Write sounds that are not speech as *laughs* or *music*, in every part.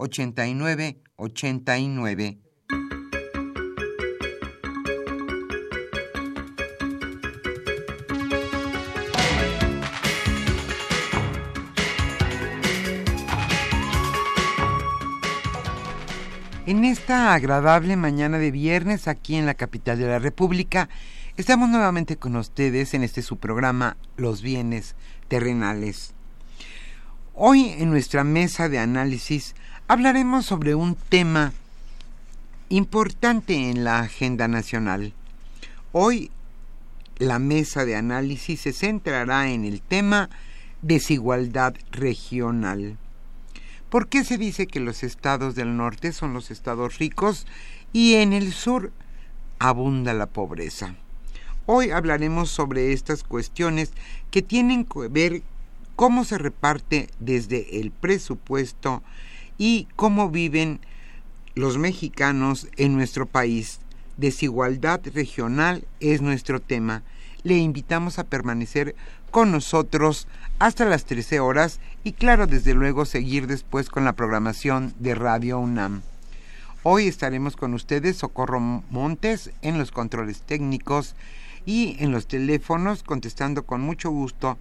89 89. En esta agradable mañana de viernes aquí en la capital de la República, estamos nuevamente con ustedes en este su programa Los bienes terrenales. Hoy en nuestra mesa de análisis hablaremos sobre un tema importante en la agenda nacional. Hoy la mesa de análisis se centrará en el tema desigualdad regional. ¿Por qué se dice que los estados del norte son los estados ricos y en el sur abunda la pobreza? Hoy hablaremos sobre estas cuestiones que tienen que ver cómo se reparte desde el presupuesto y cómo viven los mexicanos en nuestro país. Desigualdad regional es nuestro tema. Le invitamos a permanecer con nosotros hasta las 13 horas y claro, desde luego, seguir después con la programación de Radio UNAM. Hoy estaremos con ustedes Socorro Montes en los controles técnicos y en los teléfonos contestando con mucho gusto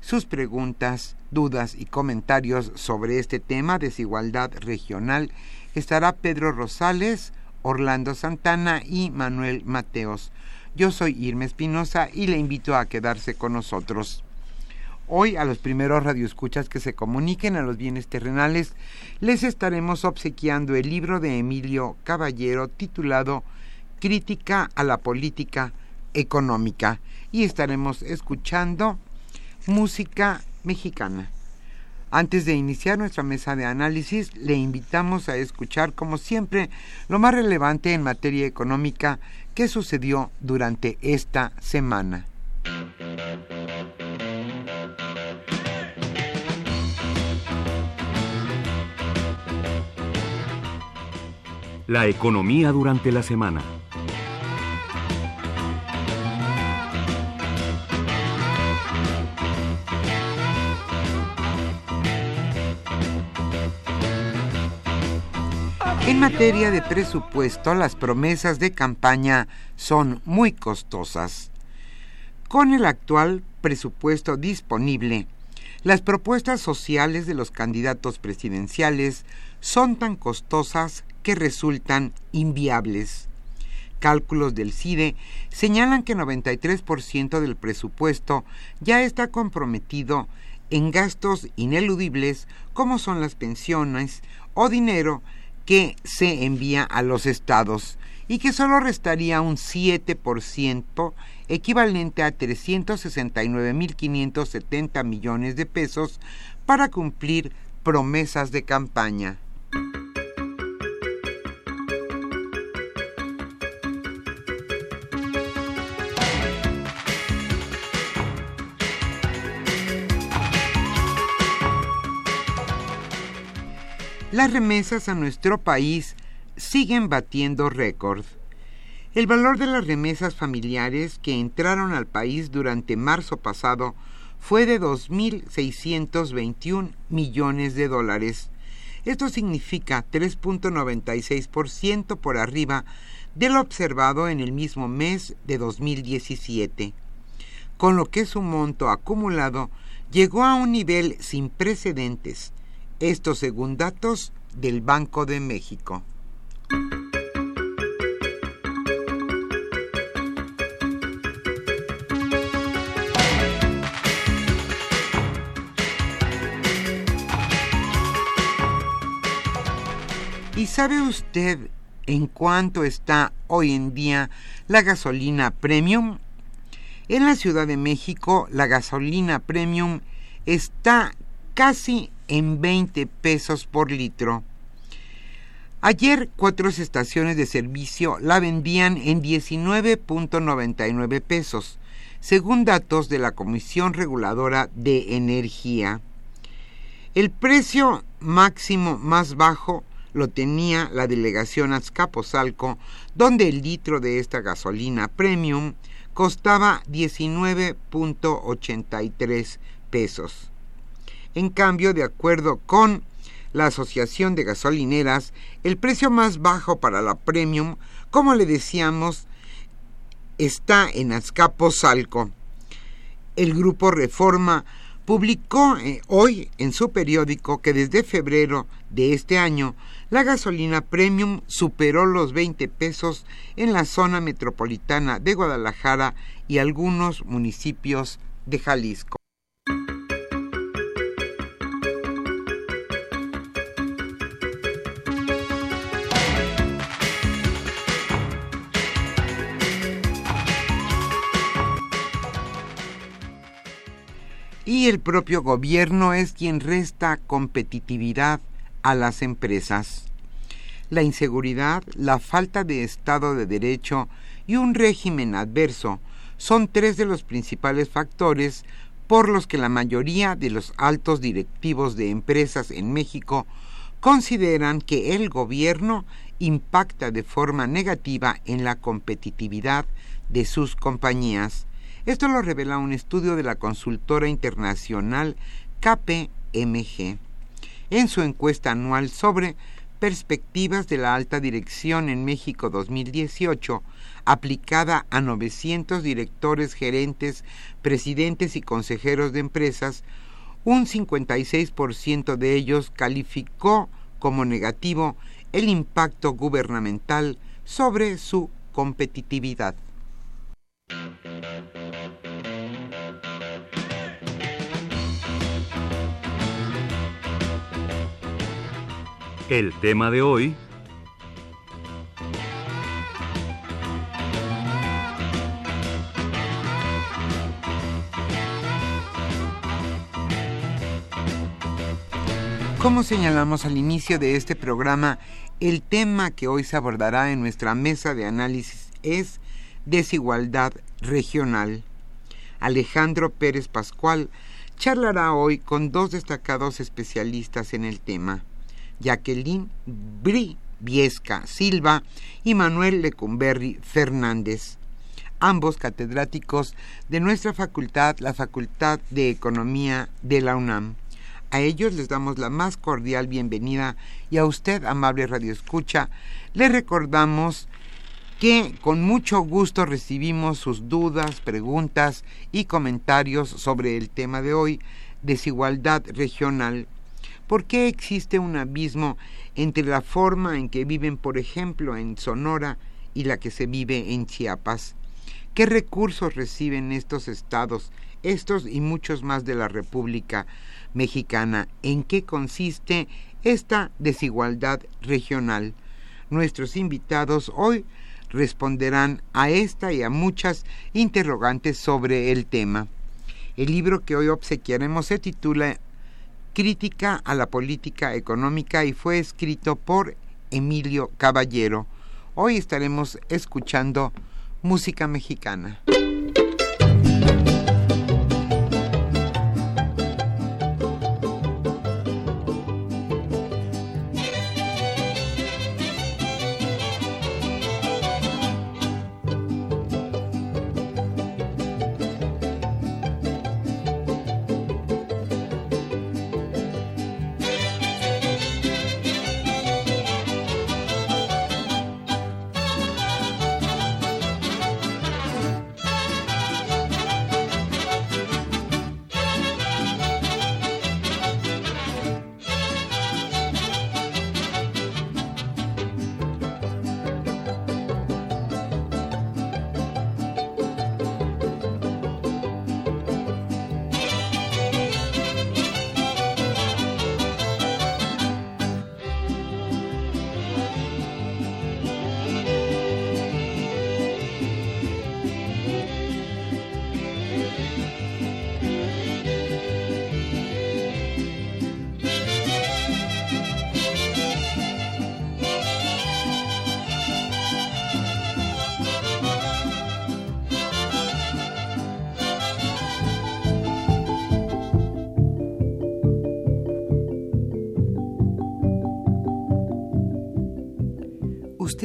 sus preguntas, dudas y comentarios sobre este tema, desigualdad regional, estará Pedro Rosales, Orlando Santana y Manuel Mateos. Yo soy Irma Espinosa y le invito a quedarse con nosotros. Hoy a los primeros radioescuchas que se comuniquen a los bienes terrenales les estaremos obsequiando el libro de Emilio Caballero titulado Crítica a la política económica y estaremos escuchando música mexicana. Antes de iniciar nuestra mesa de análisis, le invitamos a escuchar, como siempre, lo más relevante en materia económica que sucedió durante esta semana. La economía durante la semana. En materia de presupuesto, las promesas de campaña son muy costosas. Con el actual presupuesto disponible, las propuestas sociales de los candidatos presidenciales son tan costosas que resultan inviables. Cálculos del CIDE señalan que 93% del presupuesto ya está comprometido en gastos ineludibles como son las pensiones o dinero que se envía a los estados y que solo restaría un 7%, equivalente a 369.570 millones de pesos, para cumplir promesas de campaña. Las remesas a nuestro país siguen batiendo récord. El valor de las remesas familiares que entraron al país durante marzo pasado fue de 2.621 millones de dólares. Esto significa 3.96% por arriba de lo observado en el mismo mes de 2017, con lo que su monto acumulado llegó a un nivel sin precedentes, esto según datos del Banco de México. ¿Y sabe usted en cuánto está hoy en día la gasolina premium? En la Ciudad de México la gasolina premium está casi en 20 pesos por litro. Ayer cuatro estaciones de servicio la vendían en 19.99 pesos, según datos de la Comisión Reguladora de Energía. El precio máximo más bajo lo tenía la delegación Azcapotzalco, donde el litro de esta gasolina premium costaba 19.83 pesos. En cambio, de acuerdo con la Asociación de Gasolineras, el precio más bajo para la premium, como le decíamos, está en Azcapotzalco. El grupo Reforma publicó eh, hoy en su periódico que desde febrero de este año la gasolina premium superó los 20 pesos en la zona metropolitana de Guadalajara y algunos municipios de Jalisco. Y el propio gobierno es quien resta competitividad a las empresas. La inseguridad, la falta de Estado de Derecho y un régimen adverso son tres de los principales factores por los que la mayoría de los altos directivos de empresas en México consideran que el gobierno impacta de forma negativa en la competitividad de sus compañías esto lo revela un estudio de la consultora internacional KPMG en su encuesta anual sobre Perspectivas de la Alta Dirección en México 2018, aplicada a 900 directores, gerentes, presidentes y consejeros de empresas, un 56% de ellos calificó como negativo el impacto gubernamental sobre su competitividad. El tema de hoy... Como señalamos al inicio de este programa, el tema que hoy se abordará en nuestra mesa de análisis es desigualdad regional. Alejandro Pérez Pascual charlará hoy con dos destacados especialistas en el tema. Jacqueline Bri Viesca Silva y Manuel Lecumberri Fernández, ambos catedráticos de nuestra facultad, la Facultad de Economía de la UNAM. A ellos les damos la más cordial bienvenida y a usted, amable Radio Escucha, le recordamos que con mucho gusto recibimos sus dudas, preguntas y comentarios sobre el tema de hoy, desigualdad regional ¿Por qué existe un abismo entre la forma en que viven, por ejemplo, en Sonora y la que se vive en Chiapas? ¿Qué recursos reciben estos estados, estos y muchos más de la República Mexicana? ¿En qué consiste esta desigualdad regional? Nuestros invitados hoy responderán a esta y a muchas interrogantes sobre el tema. El libro que hoy obsequiaremos se titula Crítica a la Política Económica y fue escrito por Emilio Caballero. Hoy estaremos escuchando música mexicana.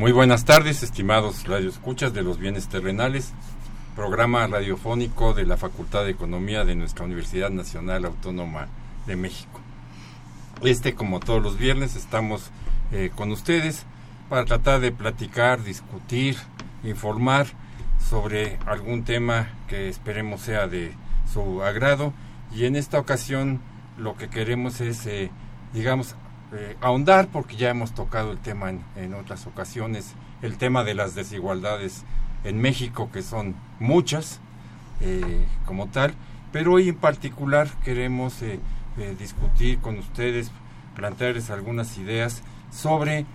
Muy buenas tardes, estimados radioescuchas de los bienes terrenales, programa radiofónico de la Facultad de Economía de nuestra Universidad Nacional Autónoma de México. Este, como todos los viernes, estamos eh, con ustedes para tratar de platicar, discutir, informar sobre algún tema que esperemos sea de su agrado. Y en esta ocasión lo que queremos es, eh, digamos, eh, ahondar, porque ya hemos tocado el tema en, otras ocasiones, el tema de las desigualdades en México, que son muchas eh, como tal, pero hoy en particular queremos eh, discutir con ustedes, plantearles algunas ideas sobre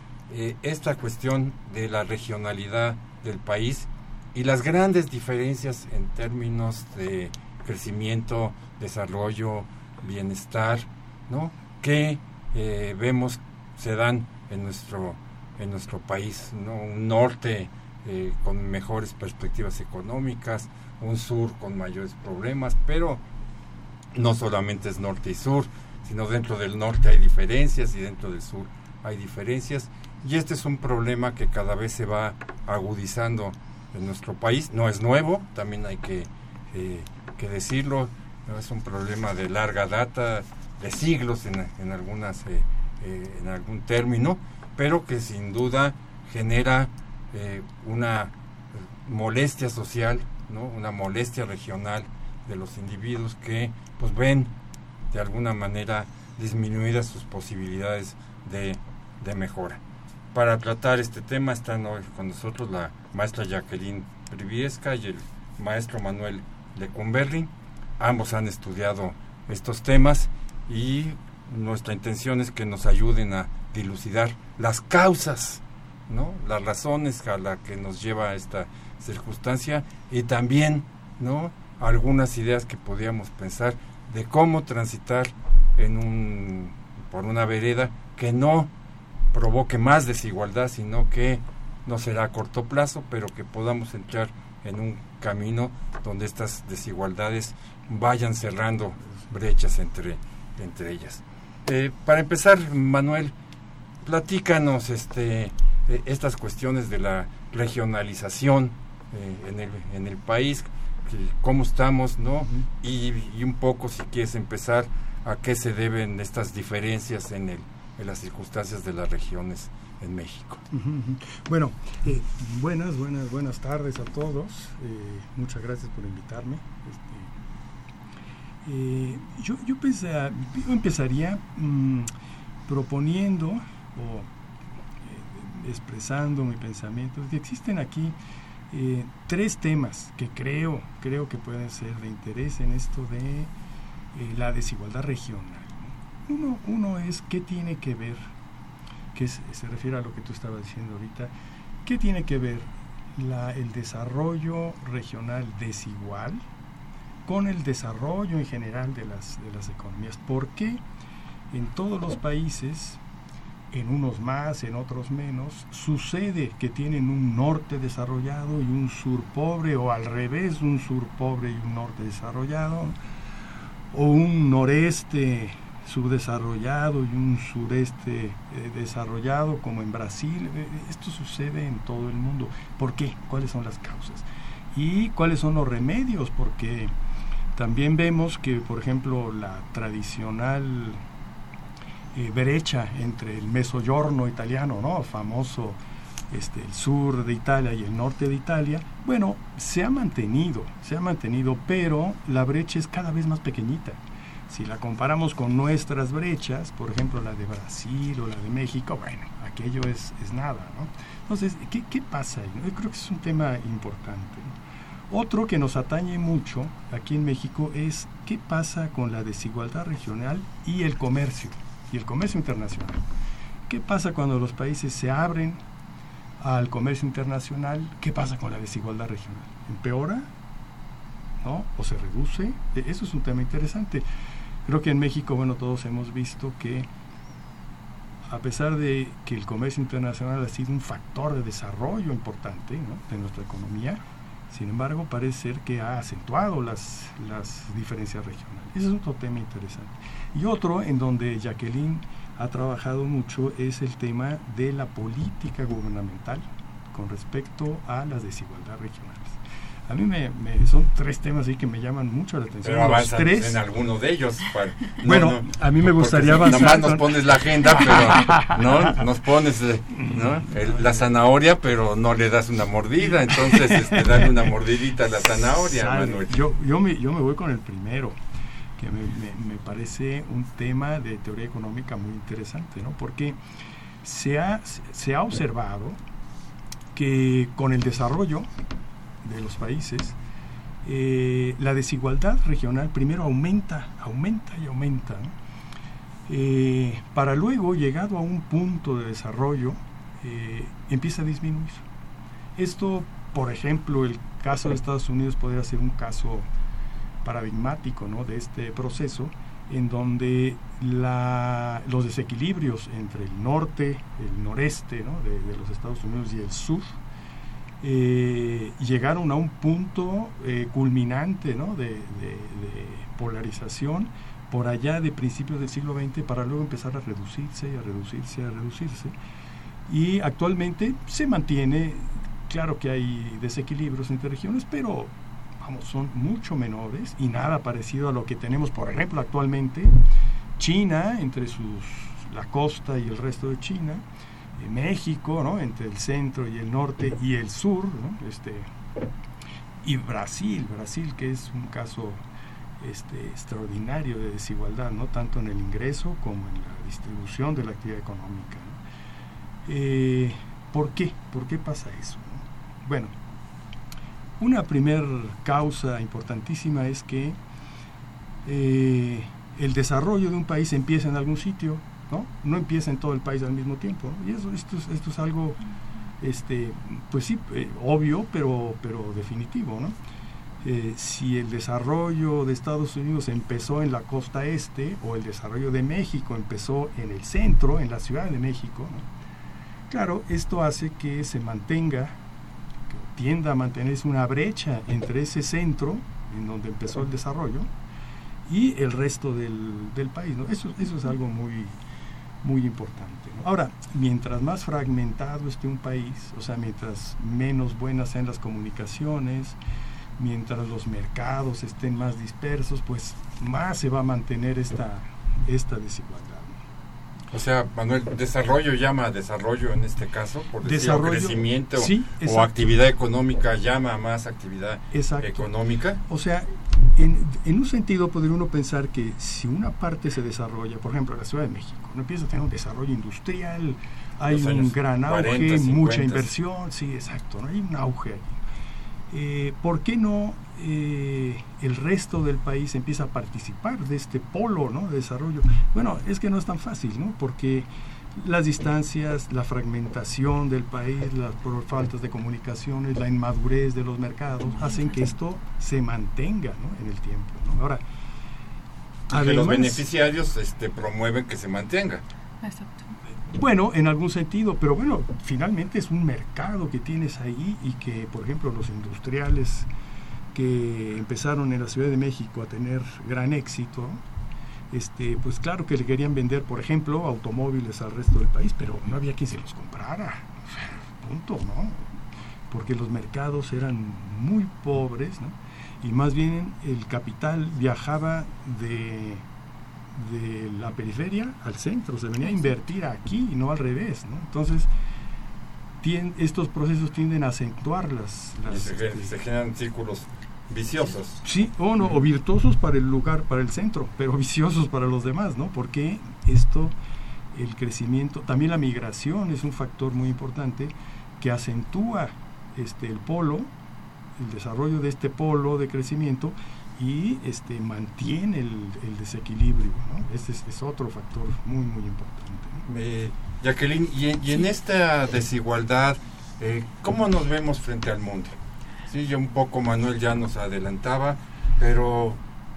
esta cuestión de la regionalidad del país y las grandes diferencias en términos de crecimiento, desarrollo, bienestar, ¿no? que eh, vemos se dan en nuestro en nuestro país ¿no? un norte eh, con mejores perspectivas económicas un sur con mayores problemas pero no solamente es norte y sur sino dentro del norte hay diferencias y dentro del sur hay diferencias. Y este es un problema que cada vez se va agudizando en nuestro país. No es nuevo también hay que, eh, que decirlo. Es un problema de larga data siglos en, en algunas eh, eh, en algún término pero que sin duda genera eh, una molestia social no una molestia regional de los individuos que pues ven de alguna manera disminuidas sus posibilidades de, de mejora. Para tratar este tema están hoy con nosotros la maestra Jacqueline Priviesca y el maestro Manuel Lecumberri. Ambos han estudiado estos temas y nuestra intención es que nos ayuden a dilucidar las causas, ¿no? las razones a las que nos lleva a esta circunstancia y también ¿no? algunas ideas que podíamos pensar de cómo transitar en un, por una vereda que no provoque más desigualdad, sino que no será a corto plazo, pero que podamos entrar en un camino donde estas desigualdades vayan cerrando brechas entre entre ellas. Eh, para empezar, Manuel, platícanos este, eh, estas cuestiones de la regionalización eh, en, el, en el país, cómo estamos, ¿no? y, un poco, si quieres empezar, a qué se deben estas diferencias en, el, en las circunstancias de las regiones en México. Bueno, eh, buenas, buenas, buenas tardes a todos. Eh, muchas gracias por invitarme. Este, eh, yo, yo, empezaría mm, proponiendo o expresando mi pensamiento que existen aquí tres temas que creo, creo que pueden ser de interés en esto de la desigualdad regional. Uno, uno es qué tiene que ver que se refiere a lo que tú estabas diciendo ahorita, ¿qué tiene que ver el desarrollo regional desigual con el desarrollo en general de las, de las economías? ¿Por qué en todos los países, en unos más, en otros menos, sucede que tienen un norte desarrollado y un sur pobre, o al revés, un sur pobre y un norte desarrollado, o un noreste subdesarrollado y un sureste eh, desarrollado como en Brasil. Eh, esto sucede en todo el mundo. ¿Por qué? ¿Cuáles son las causas? ¿Y cuáles son los remedios? Porque también vemos que, por ejemplo, la tradicional eh, brecha entre el Mesogiorno italiano, ¿no? famoso este, el sur de Italia y el norte de Italia, bueno, se ha mantenido, se ha mantenido, pero la brecha es cada vez más pequeñita. Si la comparamos con nuestras brechas, por ejemplo la de Brasil o la de México, bueno, aquello es, es nada, ¿no? Entonces, ¿qué, qué pasa ahí? Yo creo que es un tema importante. Otro que nos atañe mucho aquí en México es qué pasa con la desigualdad regional y el comercio, y el comercio internacional. ¿Qué pasa cuando los países se abren al comercio internacional? ¿Qué pasa con la desigualdad regional? ¿Empeora? ¿No? ¿O se reduce? E, eso es un tema interesante. Creo que en México, bueno, todos hemos visto que a pesar de que el comercio internacional ha sido un factor de desarrollo importante de nuestra economía, sin embargo parece ser que ha acentuado las, las diferencias regionales. Ese es otro tema interesante. Y otro en donde Jacqueline ha trabajado mucho es el tema de la política gubernamental con respecto a las desigualdades regionales. A mí me, son tres temas ahí que me llaman mucho la atención. Pero Los tres. en alguno de ellos. *laughs* bueno, a mí me gustaría avanzar. Nomás nos pones la agenda, pero *laughs* no nos pones eh, ¿no? la zanahoria, pero no le das una mordida. Entonces, este, dale una mordidita a la zanahoria, Yo, yo, me, yo me voy con el primero, que me, me, parece un tema de teoría económica muy interesante, ¿no? Porque se ha, se ha observado que con el desarrollo de los países, eh, la desigualdad regional primero aumenta, aumenta y aumenta, eh, para luego, llegado a un punto de desarrollo, eh, empieza a disminuir. Esto, por ejemplo, el caso de Estados Unidos podría ser un caso paradigmático ¿no? de este proceso, en donde la, los desequilibrios entre el norte, el noreste de los Estados Unidos y el sur, eh, llegaron a un punto eh, culminante de, polarización por allá de principios del siglo XX para luego empezar a reducirse y a reducirse, a reducirse. Y actualmente se mantiene, claro que hay desequilibrios entre regiones, pero vamos, son mucho menores y nada parecido a lo que tenemos, por ejemplo, actualmente China, entre sus, la costa y el resto de China, México, ¿no? entre el centro y el norte y el sur, este, y Brasil, Brasil que es un caso este, extraordinario de desigualdad, no tanto en el ingreso como en la distribución de la actividad económica. Eh, ¿Por qué? ¿Por qué pasa eso? Bueno, una primer causa importantísima es que eh, el desarrollo de un país empieza en algún sitio ¿no? No empieza en todo el país al mismo tiempo. Y eso, esto, es, esto es algo, este, pues sí, eh, obvio, pero, pero definitivo, ¿no? Eh, si el desarrollo de Estados Unidos empezó en la costa este o el desarrollo de México empezó en el centro, en la Ciudad de México, claro, esto hace que se mantenga, que tienda a mantenerse una brecha entre ese centro, en donde empezó el desarrollo, y el resto del, del país. ¿no? Eso, eso es algo muy, muy importante. Ahora, mientras más fragmentado esté un país, o sea, mientras menos buenas sean las comunicaciones, mientras los mercados estén más dispersos, pues más se va a mantener esta, esta desigualdad. O sea, Manuel, desarrollo llama a desarrollo en este caso, por decir, Desarrollo, crecimiento sí, o actividad económica llama a más actividad Exacto. económica. O sea, en, en un sentido podría uno pensar que si una parte se desarrolla, por ejemplo, la Ciudad de México, no empieza a tener un desarrollo industrial, hay un gran auge, 40, 50. mucha inversión, sí, exacto, ¿no? hay un auge ahí. Eh, ¿Por qué no eh, el resto del país empieza a participar de este polo ¿no? de desarrollo? Bueno, es que no es tan fácil, ¿no? Porque las distancias, la fragmentación del país, las por faltas de comunicaciones, la inmadurez de los mercados, hacen que esto se mantenga ¿no? en el tiempo. ¿no? Ahora, que los beneficiarios este, promueven que se mantenga. Exacto. Bueno, en algún sentido, pero bueno, finalmente es un mercado que tienes ahí y que, por ejemplo, los industriales que empezaron en la Ciudad de México a tener gran éxito, este, pues claro que le querían vender, por ejemplo, automóviles al resto del país, pero no había quien se los comprara. Punto, ¿no? Porque los mercados eran muy pobres, ¿no? Y más bien el capital viajaba de de la periferia al centro, se venía a invertir aquí y no al revés, ¿no? Entonces, tien, estos procesos tienden a acentuar las... las se, este, se, generan círculos viciosos. Sí, o no, o virtuosos para el lugar, para el centro, pero *laughs* viciosos para los demás, ¿no? Porque esto, el crecimiento, también la migración es un factor muy importante que acentúa este, el polo, el desarrollo de este polo de crecimiento y este mantiene el, el desequilibrio. ¿no? Este es, es, otro factor muy, muy importante. ¿no? Eh, Jacqueline, y, y sí. en esta desigualdad, eh, ¿cómo nos vemos frente al mundo? Sí, yo un poco, Manuel ya nos adelantaba, pero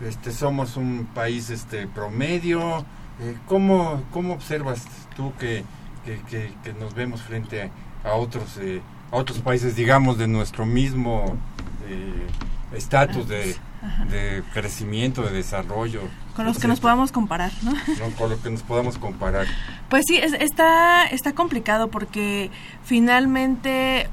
este, somos un país este, promedio. Eh, ¿cómo, ¿Cómo observas tú que, que, que, que nos vemos frente a, a otros, eh, a otros países, digamos, de nuestro mismo estatus de de crecimiento, de desarrollo. Con los que nos podamos comparar, ¿no? ¿no? Con los que nos podamos comparar. Pues sí, es, está, está complicado porque finalmente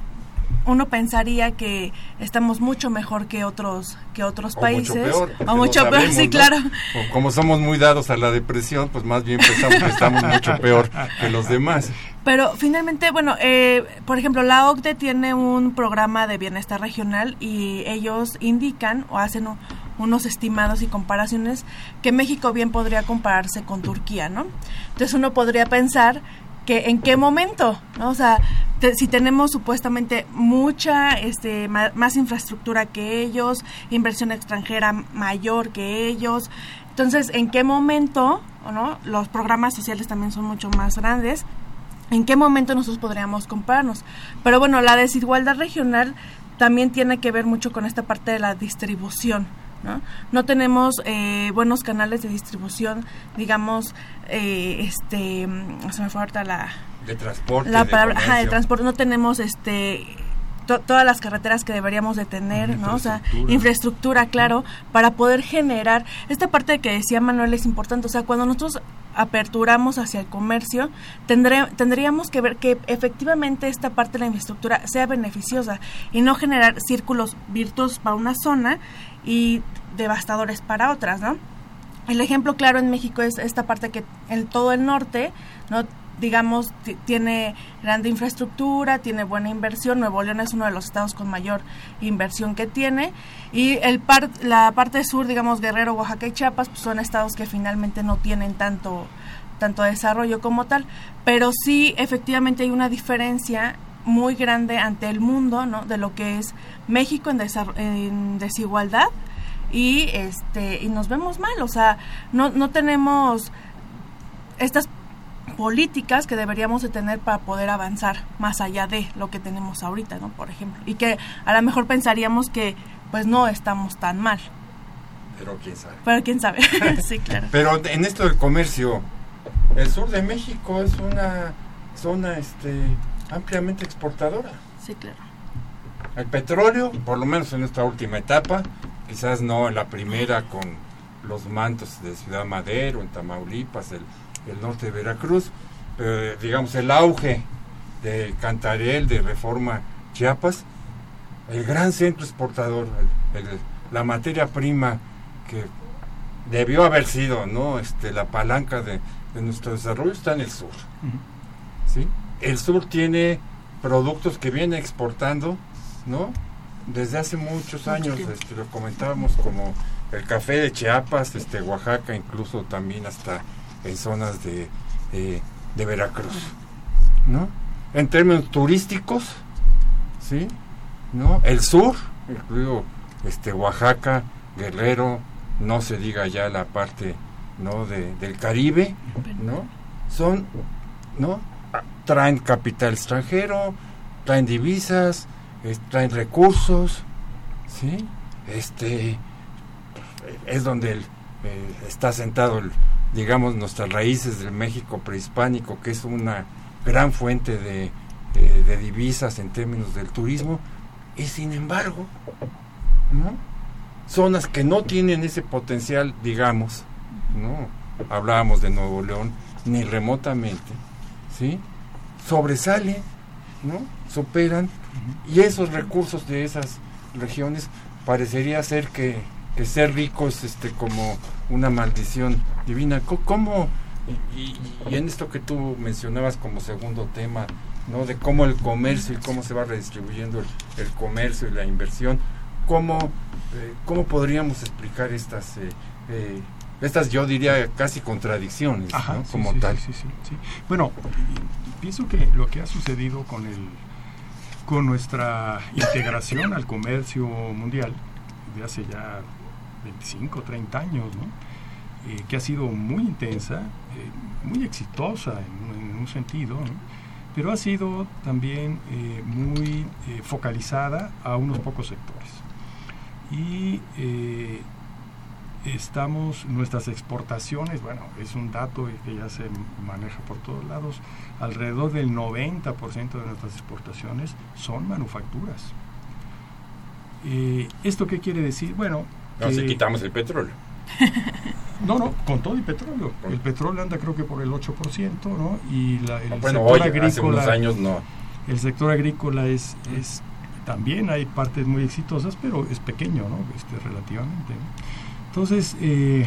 uno pensaría que estamos mucho mejor que otros que otros o países. mucho peor, o mucho peor sí ¿no? claro. O como somos muy dados a la depresión pues más bien pensamos que estamos mucho peor que los demás. Pero finalmente bueno eh, por ejemplo la OCDE tiene un programa de bienestar regional y ellos indican o hacen un, unos estimados y comparaciones que México bien podría compararse con Turquía no entonces uno podría pensar que en qué momento, ¿no? O sea, te, si tenemos supuestamente mucha, este, más infraestructura que ellos, inversión extranjera mayor que ellos, entonces, ¿en qué momento, ¿no? Los programas sociales también son mucho más grandes. ¿En qué momento nosotros podríamos compararnos? Pero bueno, la desigualdad regional también tiene que ver mucho con esta parte de la distribución. ¿No? No tenemos eh, buenos canales de distribución, digamos, eh, este, se me fue ahorita la... De transporte. La de palabra, ajá, de transporte, no tenemos este to, todas las carreteras que deberíamos de tener, ¿no? O sea, Infraestructura. infraestructura, claro, para poder generar esta parte que decía Manuel es importante, o sea, cuando nosotros aperturamos hacia el comercio, tendré, tendríamos que ver que efectivamente esta parte de la infraestructura sea beneficiosa y no generar círculos virtuosos para una zona y devastadores para otras, ¿no? El ejemplo claro en México es esta parte que en todo el norte, ¿no? digamos, tiene grande infraestructura, tiene buena inversión. Nuevo León es uno de los estados con mayor inversión que tiene. Y el par la parte sur, digamos, Guerrero, Oaxaca y Chiapas, pues son estados que finalmente no tienen tanto, tanto desarrollo como tal. Pero sí, efectivamente, hay una diferencia muy grande ante el mundo, ¿no? De lo que es México en, en desigualdad y este y nos vemos mal, o sea, no, no tenemos estas políticas que deberíamos de tener para poder avanzar más allá de lo que tenemos ahorita, ¿no? Por ejemplo, y que a lo mejor pensaríamos que pues no estamos tan mal. Pero quién sabe. Pero quién sabe. *laughs* *laughs* sí, claro. Pero en esto del comercio, el sur de México es una zona este ampliamente exportadora. Sí, claro. El petróleo, por lo menos en esta última etapa, quizás no en la primera con los mantos de Ciudad Madero, en Tamaulipas, el, el norte de Veracruz, pero digamos el auge de Cantarel, de Reforma Chiapas, el gran centro exportador, el, el, la materia prima que debió haber sido no este la palanca de, de nuestro desarrollo está en el sur. ¿sí? El sur tiene productos que viene exportando, ¿no? Desde hace muchos años, este, lo comentábamos como el café de Chiapas, este, Oaxaca, incluso también hasta en zonas de, eh, de Veracruz, ¿no? En términos turísticos, ¿sí? ¿No? El sur, incluido este, Oaxaca, Guerrero, no se diga ya la parte no del Caribe no son no traen capital extranjero traen divisas traen recursos sí este es donde el, eh, está sentado digamos nuestras raíces del México prehispánico que es una gran fuente de, de divisas en términos del turismo y sin embargo no zonas que no tienen ese potencial digamos no hablábamos de Nuevo León, ni remotamente, ¿sí? Sobresale, ¿no? Superan, y esos recursos de esas regiones parecería ser que, ser rico es este, como una maldición divina. ¿Cómo, y, en esto que tú mencionabas como segundo tema, ¿no? De cómo el comercio y cómo se va redistribuyendo el, comercio y la inversión, ¿cómo, eh, cómo podríamos explicar estas eh, eh, estas yo diría casi contradicciones como tal. bueno, pienso que lo que ha sucedido con el con nuestra integración al comercio mundial de hace ya 25, 30 años, eh, que ha sido muy intensa, eh, muy exitosa en, un sentido, pero ha sido también eh, muy focalizada a unos pocos sectores. Y estamos, nuestras exportaciones, bueno, es un dato que ya se maneja por todos lados, alrededor del 90% de nuestras exportaciones son manufacturas. Eh, ¿Esto qué quiere decir? Bueno... No, si quitamos el petróleo. *laughs* No, no, con todo el petróleo. El petróleo anda creo que por el 8%, ¿no? Y la, el bueno, sector agrícola... Hace unos años no. El sector agrícola es, es... También hay partes muy exitosas, pero es pequeño, ¿no? Este, relativamente. Entonces, eh,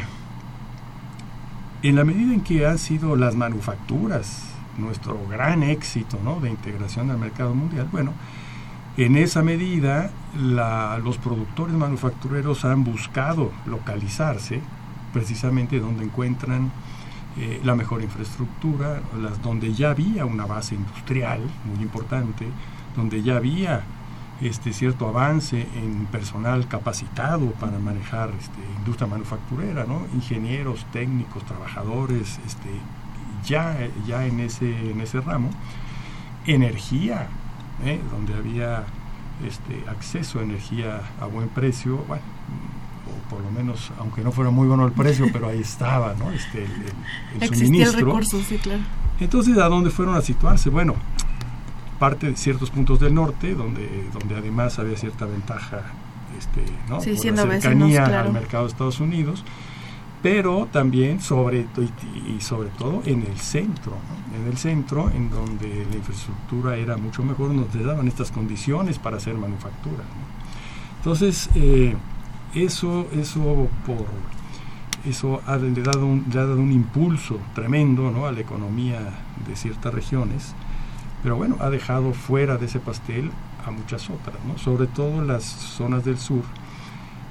en la medida en que han sido las manufacturas nuestro gran éxito de integración al mercado mundial, bueno, en esa medida los productores manufactureros han buscado localizarse precisamente donde encuentran eh, la mejor infraestructura, las, donde ya había una base industrial muy importante, donde ya había este cierto avance en personal capacitado para manejar este, industria manufacturera, ¿no? ingenieros, técnicos, trabajadores, este, ya, ya en, ese, en ese ramo, energía, ¿eh? donde había este, acceso a energía a buen precio, bueno, o por lo menos, aunque no fuera muy bueno el precio, *laughs* pero ahí estaba, ¿no? Este, el, el suministro. El recurso, sí, claro. Entonces, ¿a dónde fueron a situarse? Bueno, parte de ciertos puntos del norte, donde, donde además había cierta ventaja este, ¿no? sí, Por la cercanía al mercado de Estados Unidos, pero también sobre y, sobre todo en el centro, en el centro en donde la infraestructura era mucho mejor, nos daban estas condiciones para hacer manufactura. Entonces, eh, eso, eso por eso ha, le, dado un, le ha dado un impulso tremendo ¿no? a la economía de ciertas regiones pero bueno, ha dejado fuera de ese pastel a muchas otras, ¿no? sobre todo las zonas del sur,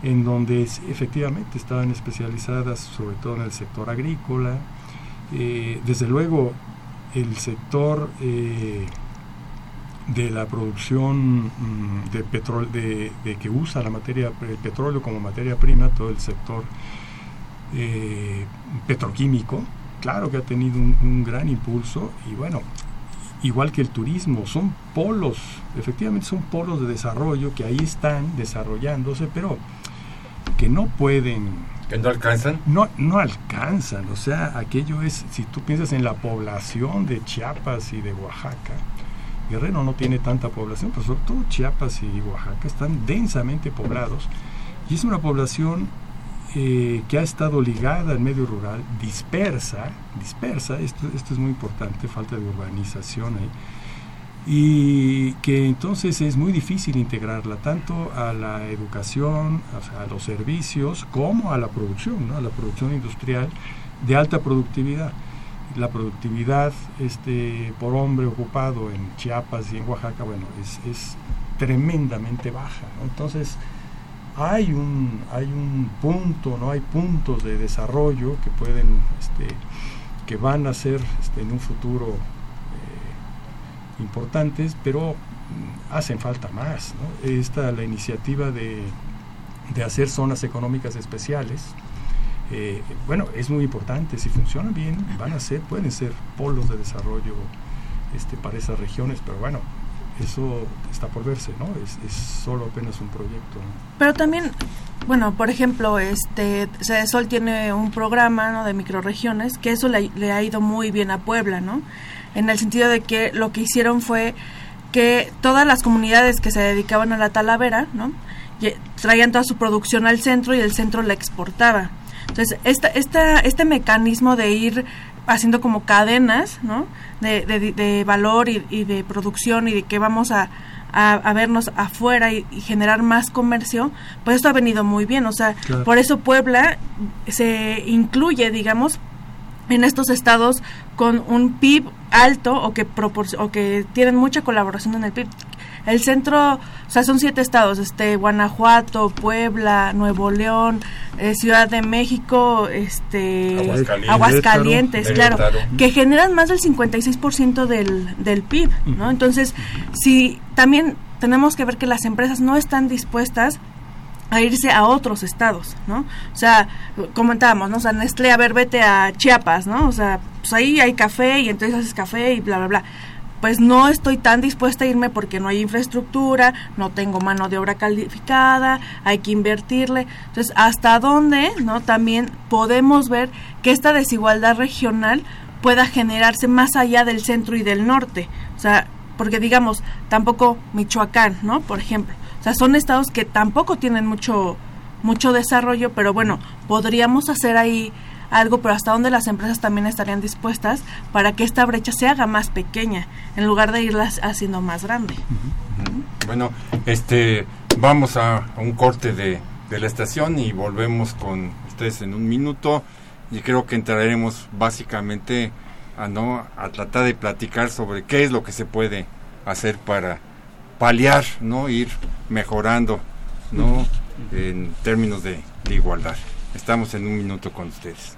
en donde efectivamente estaban especializadas sobre todo en el sector agrícola, eh, desde luego el sector eh, de la producción mm, de petróleo, de, que usa la materia, el petróleo como materia prima, todo el sector eh, petroquímico, claro que ha tenido un, un, gran impulso y bueno, igual que el turismo, son polos, efectivamente son polos de desarrollo que ahí están desarrollándose, pero que no pueden... ¿Que no alcanzan? No, no alcanzan, o sea, aquello es, si tú piensas en la población de Chiapas y de Oaxaca, Guerrero no tiene tanta población, pero sobre todo Chiapas y Oaxaca están densamente poblados y es una población eh, que ha estado ligada al medio rural, dispersa, dispersa, esto, esto es muy importante, falta de urbanización ahí, y que entonces es muy difícil integrarla tanto a la educación, a los servicios, como a la producción, a la producción industrial de alta productividad. la productividad este, por hombre ocupado en Chiapas y en Oaxaca, bueno, es, es tremendamente baja. Entonces, hay un, hay un punto, ¿no? Hay puntos de desarrollo que pueden, este, que van a ser este, en un futuro eh, importantes, pero mm, hacen falta más. ¿no? Esta, la iniciativa de, de hacer zonas económicas especiales, eh, bueno, es muy importante, si funcionan bien, van a ser, pueden ser polos de desarrollo este, para esas regiones, pero bueno, eso está por verse, ¿no? Es, es solo apenas un proyecto. Pero también, bueno, por ejemplo, este Sol tiene un programa ¿no? de microregiones, que eso le, ha ido muy bien a Puebla, ¿no? En el sentido de que lo que hicieron fue que todas las comunidades que se dedicaban a la talavera, ¿no? traían toda su producción al centro y el centro la exportaba. Entonces, esta, esta, este mecanismo de ir haciendo como cadenas, ¿no? De, de, valor y, y, de producción y de que vamos a, a, vernos afuera y, generar más comercio, pues esto ha venido muy bien. O sea, por eso Puebla se incluye, digamos, en estos estados con un PIB alto o que, o que tienen mucha colaboración en el PIB. El centro, o sea, son siete estados, este, Guanajuato, Puebla, Nuevo León, eh, Ciudad de México, este, Aguascalientes, Aguascalientes claro, que generan más del 56% del, del PIB, ¿no? Entonces, si también tenemos que ver que las empresas no están dispuestas a irse a otros estados, ¿no? O sea, comentábamos, ¿no? O sea, Nestlé, a ver, vete a Chiapas, ¿no? O sea, pues ahí hay café y entonces haces café y bla, bla, bla pues no estoy tan dispuesta a irme porque no hay infraestructura, no tengo mano de obra calificada, hay que invertirle. Entonces, ¿hasta dónde, no? También podemos ver que esta desigualdad regional pueda generarse más allá del centro y del norte. O sea, porque digamos, tampoco Michoacán, ¿no? Por ejemplo. O sea, son estados que tampoco tienen mucho mucho desarrollo, pero bueno, podríamos hacer ahí algo, pero hasta dónde las empresas también estarían dispuestas para que esta brecha se haga más pequeña, en lugar de irlas haciendo más grande. Bueno, este, vamos a un corte de, de la estación y volvemos con ustedes en un minuto. Y creo que entraremos básicamente a no a tratar de platicar sobre qué es lo que se puede hacer para paliar, no ir mejorando, no en términos de igualdad. Estamos en un minuto con ustedes.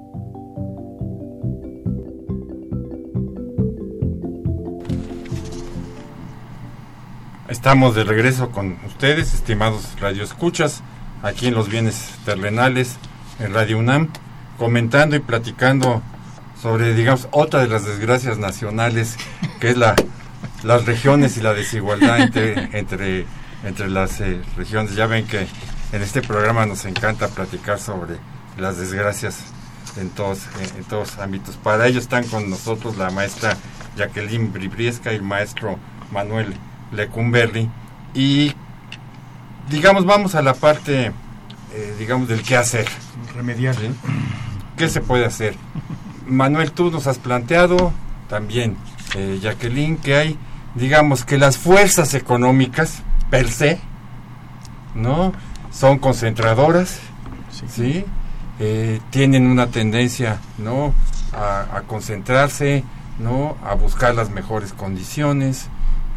Estamos de regreso con ustedes, estimados radioescuchas, aquí en los bienes terrenales, en Radio UNAM, comentando y platicando sobre, digamos, otra de las desgracias nacionales, que es la, las regiones y la desigualdad entre, entre entre las eh, regiones. Ya ven que en este programa nos encanta platicar sobre las desgracias en todos, en, todos ámbitos. Para ello están con nosotros la maestra Jacqueline Bribriesca y el maestro Manuel Lecumberri. Y digamos, vamos a la parte, eh, digamos, del qué hacer. Remediar. ¿Qué se puede hacer? Manuel, tú nos has planteado también, eh, Jacqueline, que hay, digamos, que las fuerzas económicas per se, ¿no? Son concentradoras, ¿sí? Eh, tienen una tendencia, ¿no? A, concentrarse, ¿no? A buscar las mejores condiciones,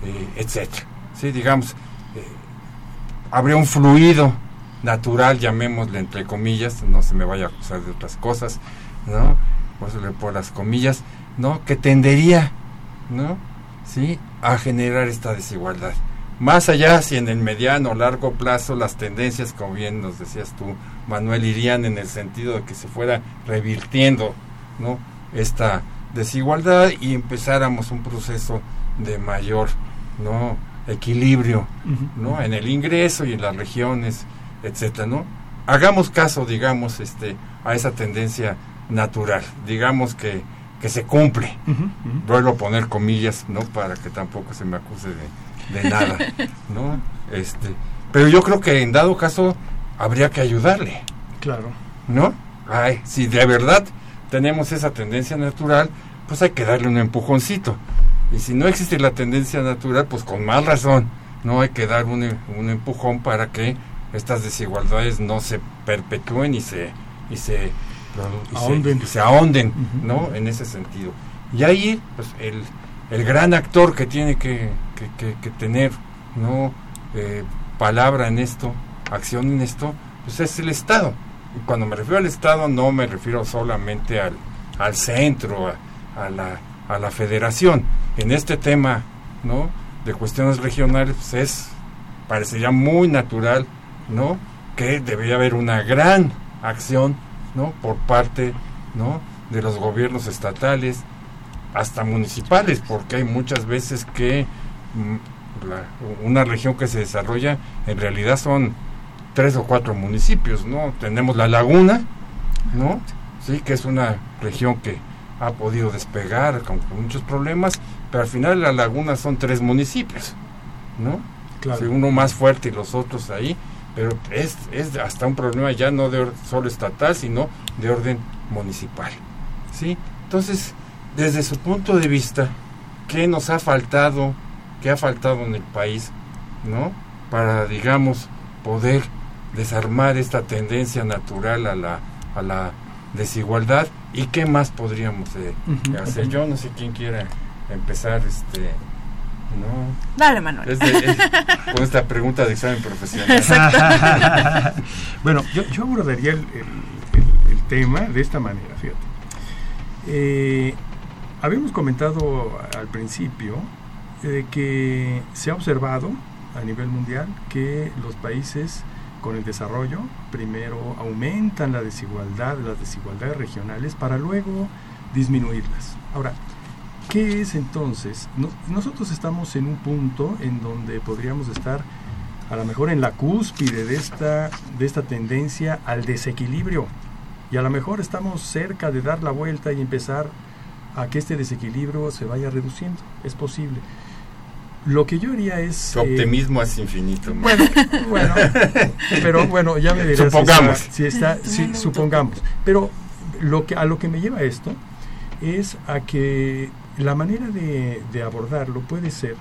eh, etcétera. Sí, digamos, eh, habría un fluido natural, llamémosle entre comillas, no se me vaya a acusar de otras cosas, ¿no? por las comillas, ¿no? Que tendería, ¿no? ¿Sí? A generar esta desigualdad. Más allá, si en el mediano o largo plazo las tendencias, como bien nos decías tú, Manuel, irían en el sentido de que se fuera revirtiendo, ¿no? Esta desigualdad y empezáramos un proceso de mayor, ¿no? Equilibrio, ¿no? En el ingreso y en las regiones, etcétera, ¿no? Hagamos caso, digamos, este, a esa tendencia natural, digamos que, que se cumple. Vuelvo a poner comillas, ¿no? Para que tampoco se me acuse de, de nada, *laughs* ¿no? Este, pero yo creo que en dado caso habría que ayudarle. Claro. ¿No? Ay, si de verdad tenemos esa tendencia natural, pues hay que darle un empujoncito. Y si no existe la tendencia natural, pues con más razón, no hay que dar un, un empujón para que estas desigualdades no se perpetúen y se y se y se, ahonden, ¿no? En ese sentido. Y ahí, pues, el, el gran actor que tiene que, que, tener, ¿no? Eh, palabra en esto, acción en esto, pues es el Estado. Y cuando me refiero al Estado, no me refiero solamente al, al centro, a, la, a la federación. En este tema, ¿no? De cuestiones regionales, pues es, parecería muy natural, ¿no? Que debería haber una gran acción ¿no? por parte ¿no? de los gobiernos estatales hasta municipales porque hay muchas veces que mm, una región que se desarrolla en realidad son tres o cuatro municipios no tenemos la laguna no sí que es una región que ha podido despegar con, muchos problemas pero al final la laguna son tres municipios no claro. uno más fuerte y los otros ahí pero es, es hasta un problema ya no de solo estatal, sino de orden municipal. ¿sí? Entonces, desde su punto de vista, ¿qué nos ha faltado, qué ha faltado en el país, ¿no? Para, digamos, poder desarmar esta tendencia natural a la, a la desigualdad y qué más podríamos eh, hacer. Yo no sé quién quiera empezar, este no. Dale, Manuel. con esta pregunta de examen profesional. *laughs* bueno, yo, yo abordaría el, tema de esta manera, fíjate. Eh, habíamos comentado al principio eh, que se ha observado a nivel mundial que los países con el desarrollo primero aumentan la desigualdad, las desigualdades regionales, para luego disminuirlas. Ahora, ¿Qué es entonces? nosotros estamos en un punto en donde podríamos estar a lo mejor en la cúspide de esta, de esta tendencia al desequilibrio. Y a lo mejor estamos cerca de dar la vuelta y empezar a que este desequilibrio se vaya reduciendo. Es posible. Lo que yo haría es... Su optimismo es infinito. Bueno, bueno, pero bueno, ya me dirás supongamos. Si está, si supongamos. Pero lo que, a lo que me lleva esto es a que la manera de, abordarlo puede ser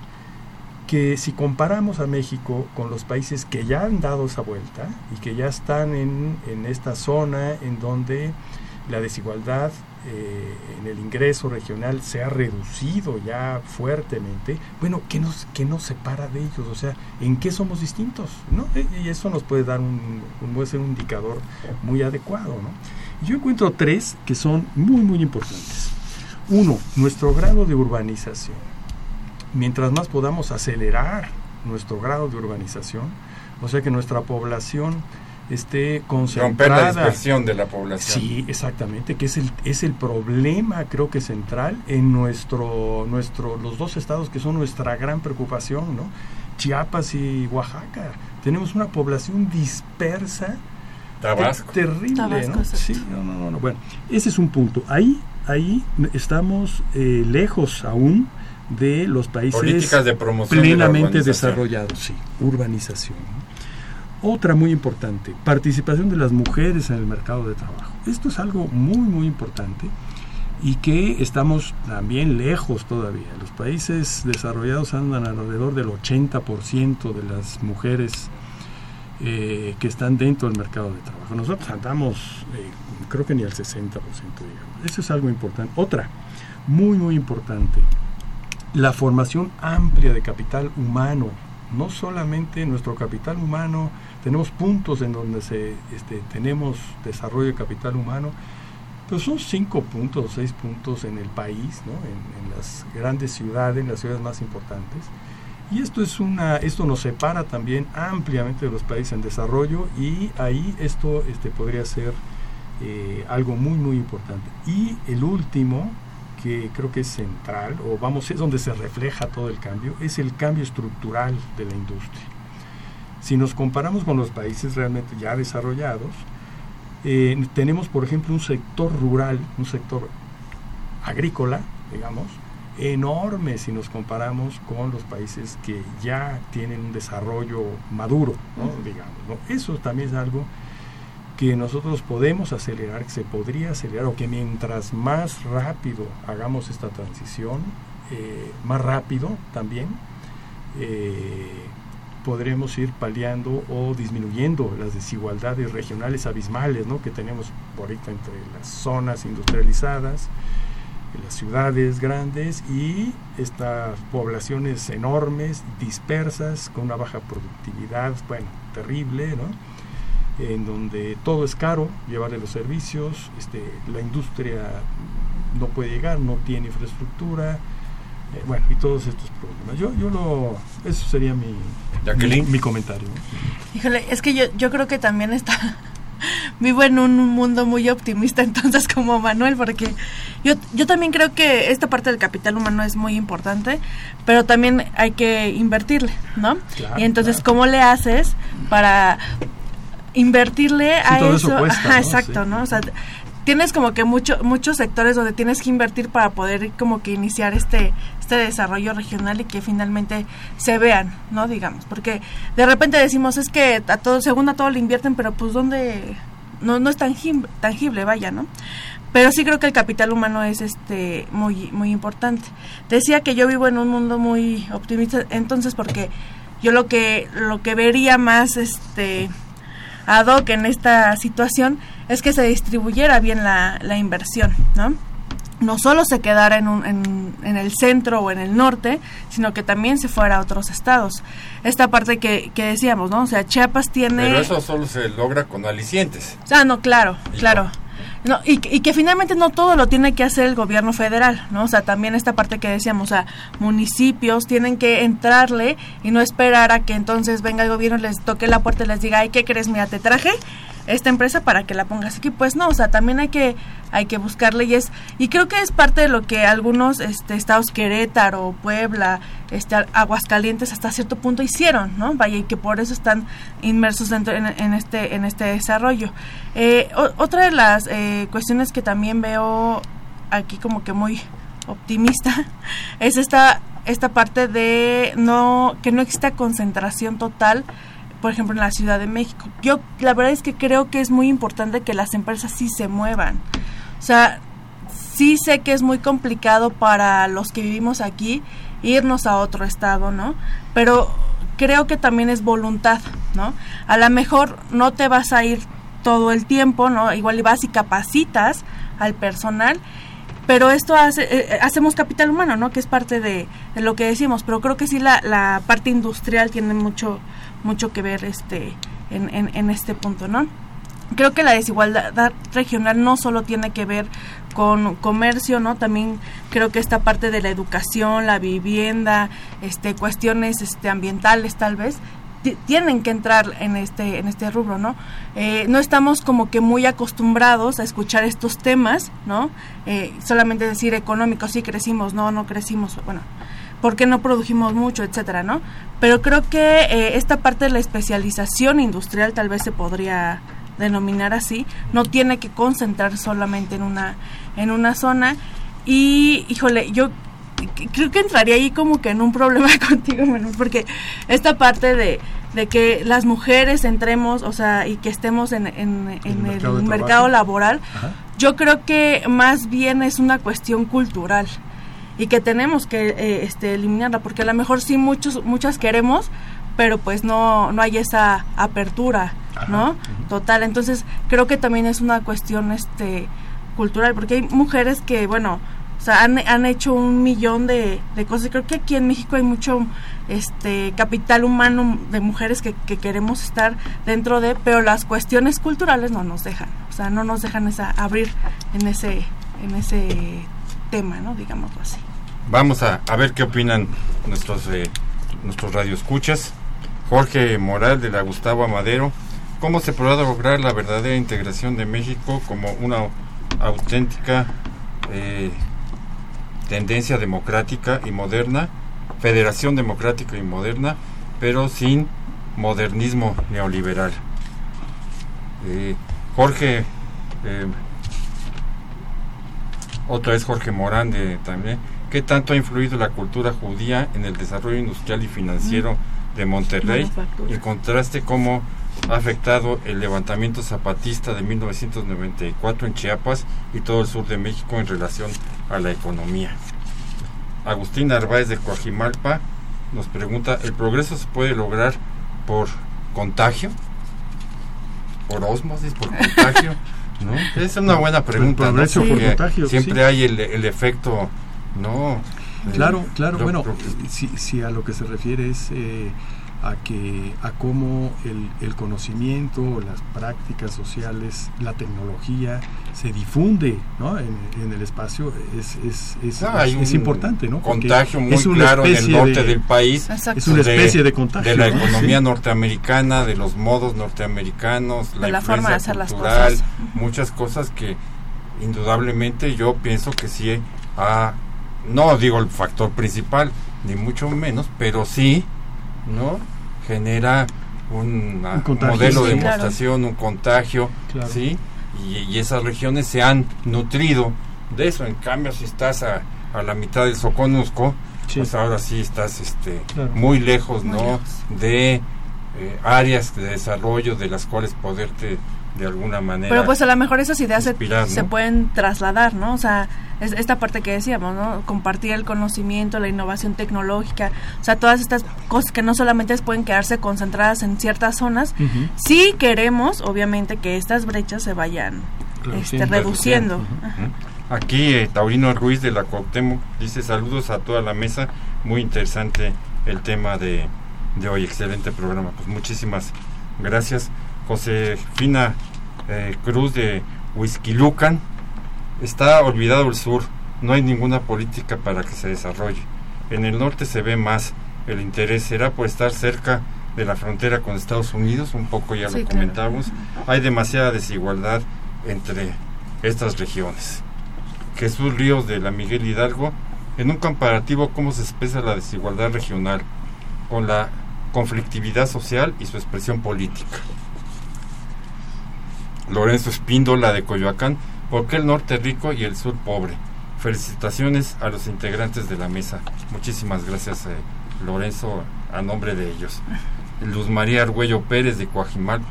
que si comparamos a México con los países que ya han dado esa vuelta y que ya están en, esta zona en donde la desigualdad eh, en el ingreso regional se ha reducido ya fuertemente, bueno, ¿qué nos, qué nos separa de ellos? O sea, ¿en qué somos distintos? ¿no? E, y eso nos puede dar un, puede ser un indicador muy adecuado. ¿no? Yo encuentro tres que son muy, muy importantes. Uno, nuestro grado de urbanización. Mientras más podamos acelerar nuestro grado de urbanización, o sea que nuestra población esté concentrada. Romper la dispersión de la población. Sí, exactamente, que es el, es el problema, creo que central en nuestro, nuestro, los dos estados que son nuestra gran preocupación, ¿no? Chiapas y Oaxaca. Tenemos una población dispersa. Tabasco. Terrible, Tabasco, ¿no? exacto. Sí, no, no, no, no. Bueno, ese es un punto. Ahí, ahí estamos eh, lejos aún de los países Políticas de promoción plenamente desarrollados, sí, urbanización. ¿no? Otra muy importante, participación de las mujeres en el mercado de trabajo. Esto es algo muy, muy importante y que estamos también lejos todavía. Los países desarrollados andan alrededor del 80% de las mujeres eh, que están dentro del mercado de trabajo. Nosotros andamos, eh, creo que ni al 60%, digamos. Eso es algo importante. Otra, muy, muy importante, la formación amplia de capital humano. No solamente nuestro capital humano, tenemos puntos en donde se, este, tenemos desarrollo de capital humano, pero son cinco puntos, seis puntos en el país, en las grandes ciudades, en las ciudades más importantes. Y esto es una, esto nos separa también ampliamente de los países en desarrollo y ahí esto este, podría ser eh, algo muy muy importante. Y el último, que creo que es central, o vamos, es donde se refleja todo el cambio, es el cambio estructural de la industria. Si nos comparamos con los países realmente ya desarrollados, eh, tenemos por ejemplo un sector rural, un sector agrícola, digamos, enorme si nos comparamos con los países que ya tienen un desarrollo maduro, ¿no? digamos. ¿no? Eso también es algo que nosotros podemos acelerar, que se podría acelerar, o que mientras más rápido hagamos esta transición, eh, más rápido también, eh, podremos ir paliando o disminuyendo las desigualdades regionales abismales ¿no? que tenemos ahorita entre las zonas industrializadas, las ciudades grandes y estas poblaciones enormes, dispersas, con una baja productividad, bueno, terrible, ¿no? en donde todo es caro, llevarle los servicios, este, la industria no puede llegar, no tiene infraestructura, eh, bueno, y todos estos problemas. Yo, yo lo, eso sería mi, mi, comentario. Híjole, es que yo, yo creo que también está *laughs* vivo en un mundo muy optimista entonces como Manuel porque yo, yo también creo que esta parte del capital humano es muy importante pero también hay que invertirle ¿no? Claro, y entonces claro. cómo le haces para invertirle a todo eso eso, cuesta, Ajá, ¿no? exacto Sí. no o sea tienes como que mucho, muchos sectores donde tienes que invertir para poder como que iniciar este este desarrollo regional y que finalmente se vean, ¿no? Digamos, porque de repente decimos es que a todo, según a todo le invierten, pero pues dónde no no es tangible, tangible, vaya, ¿no? Pero sí creo que el capital humano es este muy muy importante. Decía que yo vivo en un mundo muy optimista, entonces porque yo lo que lo que vería más este ad hoc en esta situación es que se distribuyera bien la, la inversión, ¿no? No solo se quedara en, un, en, en el centro o en el norte, sino que también se fuera a otros estados. Esta parte que, que decíamos, ¿no? O sea, Chiapas tiene... Pero eso solo se logra con alicientes. Ah, no, claro, Y claro. No, y, y que finalmente no todo lo tiene que hacer el gobierno federal, ¿no? O sea, también esta parte que decíamos, o sea, municipios tienen que entrarle y no esperar a que entonces venga el gobierno, les toque la puerta y les diga, ay, ¿qué crees? Mira, te traje esta empresa para que la pongas aquí. Pues no, o sea, también hay que hay que buscar leyes y creo que es parte de lo que algunos este, estados Querétaro, Puebla, este, Aguascalientes hasta cierto punto hicieron, ¿no? Vaya, y que por eso están inmersos dentro en, en este en este desarrollo. Eh, otra de las eh, cuestiones que también veo aquí como que muy optimista *laughs* es esta esta parte de no que no exista concentración total por ejemplo en la Ciudad de México. Yo la verdad es que creo que es muy importante que las empresas sí se muevan. O sea sí sé que es muy complicado para los que vivimos aquí irnos a otro estado no pero creo que también es voluntad no a lo mejor no te vas a ir todo el tiempo no igual y vas y capacitas al personal pero esto hace, eh, hacemos capital humano, ¿no? Que es parte de, de lo que decimos, pero creo que sí la, la parte industrial tiene mucho mucho que ver este en, en, este punto, ¿no? Creo que la desigualdad regional no solo tiene que ver con comercio, ¿no? También creo que esta parte de la educación, la vivienda, este cuestiones este ambientales tal vez ti- tienen que entrar en este en este rubro no Eh, no estamos como que muy acostumbrados a escuchar estos temas no Eh, solamente decir económicos sí crecimos no no crecimos bueno por qué no produjimos mucho, etcétera, ¿no? Pero creo que eh, esta parte de la especialización industrial tal vez se podría denominar así, no tiene que concentrar solamente en una en una zona. Y híjole, yo creo que entraría ahí como que en un problema *laughs* contigo, menor, porque esta parte de, de que las mujeres entremos, o sea, y que estemos en, en, el, mercado, laboral, yo creo que más bien es una cuestión cultural y que tenemos que eh, este, eliminarla, porque a lo mejor sí muchos, muchas queremos, pero pues no, no hay esa apertura, ¿no? Total, entonces creo que también es una cuestión este cultural, porque hay mujeres que, bueno, o sea, han, han hecho un millón de, de, cosas. Creo que aquí en México hay mucho este capital humano de mujeres que, que, queremos estar dentro de, pero las cuestiones culturales no nos dejan. O sea, no nos dejan esa, abrir en ese, en ese tema, ¿no? Digámoslo así. Vamos a, a ver qué opinan nuestros, eh, nuestros radioescuchas. Jorge Moral de la Gustavo Amadero. ¿Cómo se podrá lograr la verdadera integración de México como una auténtica eh, tendencia democrática y moderna, federación democrática y moderna, pero sin modernismo neoliberal. Eh, Jorge, eh, otra vez Jorge Morán de, también, ¿qué tanto ha influido la cultura judía en el desarrollo industrial y financiero de Monterrey? En contraste, ¿cómo ha afectado el levantamiento zapatista de 1994 en Chiapas y todo el sur de México en relación a la economía. Agustín Narváez de Coajimalpa nos pregunta, ¿el progreso se puede lograr por contagio? ¿Por osmosis? ¿Por contagio? *laughs* ¿No? Es una buena pregunta. progreso por contagio, siempre hay el, el, efecto, ¿no? Claro, claro, bueno, si, si, a lo que se refiere es... Eh, a que a cómo el, el, conocimiento, las prácticas sociales, la tecnología se difunde ¿no? en, en el espacio es, es, es, ah, es importante. ¿no? contagio muy claro en el norte del país. Es una especie de, contagio. De la economía norteamericana, de los modos norteamericanos, la, la forma de hacer cultural, las cosas. muchas cosas que indudablemente yo pienso que sí ha, no digo el factor principal, ni mucho menos, pero sí, ¿no? genera un, modelo de demostración, un contagio, ¿sí? Y, esas regiones se han nutrido de eso. En cambio, si estás a, a la mitad del Soconusco, pues ahora sí estás este, muy lejos, ¿no? De eh, áreas de desarrollo de las cuales poderte de alguna manera. Pero pues a lo mejor esas ideas se, se, pueden trasladar, ¿no? O sea, es esta parte que decíamos, ¿no? Compartir el conocimiento, la innovación tecnológica, o sea, todas estas cosas que no solamente pueden quedarse concentradas en ciertas zonas, sí queremos, obviamente, que estas brechas se vayan este, reduciendo. Aquí eh, Taurino Ruiz de la Cuauhtémoc dice saludos a toda la mesa, muy interesante el tema de, de hoy, excelente programa, pues muchísimas gracias. Josefina eh, Cruz de Huizquilucan. Está olvidado el sur, no hay ninguna política para que se desarrolle. En el norte se ve más. El interés será por estar cerca de la frontera con Estados Unidos, un poco ya lo comentamos. Hay demasiada desigualdad entre estas regiones. Jesús Ríos de la Miguel Hidalgo, en un comparativo cómo se expresa la desigualdad regional con la conflictividad social y su expresión política. Lorenzo Espíndola de Coyoacán, ¿por qué el norte rico y el sur pobre? Felicitaciones a los integrantes de la mesa. Muchísimas gracias, eh, Lorenzo, a nombre de ellos. Luz María Argüello Pérez de Coajimalpa.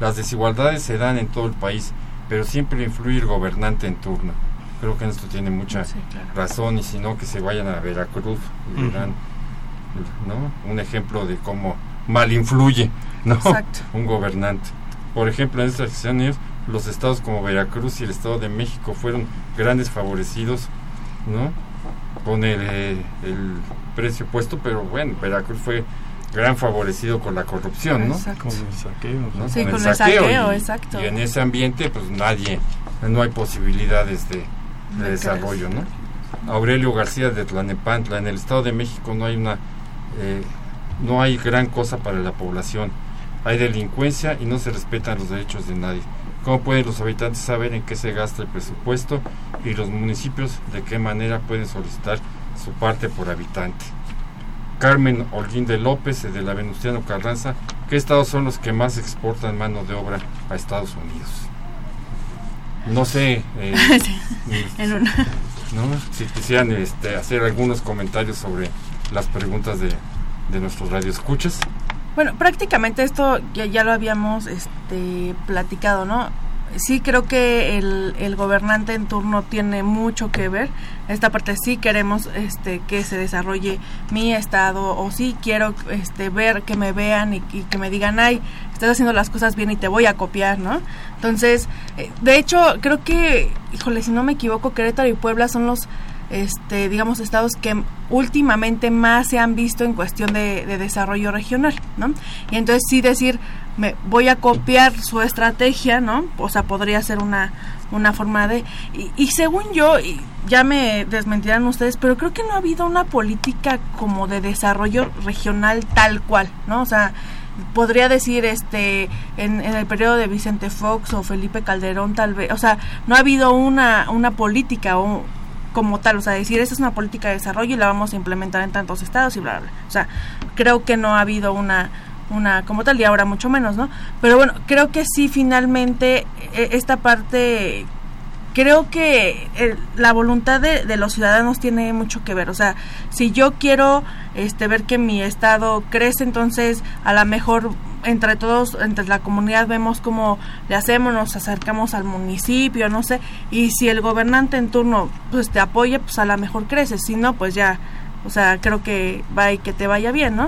Las desigualdades se dan en todo el país, pero siempre influye el gobernante en turno. Creo que en esto tiene mucha razón y si no, que se vayan a Veracruz y verán ¿no? un ejemplo de cómo mal influye ¿no? *laughs* un gobernante. Por ejemplo, en estas años, los estados como Veracruz y el Estado de México fueron grandes favorecidos, ¿no? Con el, eh, el precio puesto, pero bueno, Veracruz fue gran favorecido con la corrupción, ¿no? Con el saqueo. ¿no? Sí, con, el saqueo, exacto. Y en ese ambiente, pues nadie, no hay posibilidades de, de desarrollo, ¿no? Aurelio García de Tlanepantla, en el Estado de México no hay una, eh, no hay gran cosa para la población hay delincuencia y no se respetan los derechos de nadie. ¿Cómo pueden los habitantes saber en qué se gasta el presupuesto y los municipios de qué manera pueden solicitar su parte por habitante. Carmen Holguín de López, de la Venustiano Carranza, ¿qué estados son los que más exportan mano de obra a Estados Unidos? No sé, eh, *laughs* ¿no? si quisieran este, hacer algunos comentarios sobre las preguntas de, de nuestros radioescuchas. Bueno, prácticamente esto ya, ya lo habíamos este, platicado, ¿no? sí creo que el, el, gobernante en turno tiene mucho que ver. Esta parte sí queremos este, que se desarrolle mi estado o sí quiero este, ver que me vean y, que me digan, ay, estás haciendo las cosas bien y te voy a copiar, ¿no? Entonces, eh, de hecho, creo que, híjole, si no me equivoco, Querétaro y Puebla son los este, digamos, estados que últimamente más se han visto en cuestión de, de, desarrollo regional, ¿no? Y entonces sí decir, me voy a copiar su estrategia, ¿no? O sea, podría ser una, una forma de... Y, según yo, y ya me desmentirán ustedes, pero creo que no ha habido una política como de desarrollo regional tal cual, ¿no? O sea, podría decir este en, en, el periodo de Vicente Fox o Felipe Calderón tal vez, o sea, no ha habido una, una política o como tal, o sea, decir, esa es una política de desarrollo y la vamos a implementar en tantos estados y bla, bla, bla. O sea, creo que no ha habido una una como tal y ahora mucho menos, ¿no? Pero bueno, creo que sí finalmente e, esta parte creo que la voluntad de, de, los ciudadanos tiene mucho que ver. O sea, si yo quiero este, ver que mi estado crece, entonces a lo mejor entre todos, entre la comunidad vemos cómo le hacemos, nos acercamos al municipio, no sé, y si el gobernante en turno pues te apoya, pues a lo mejor crece, si no, pues ya, o sea, creo que va y que te vaya bien, ¿no?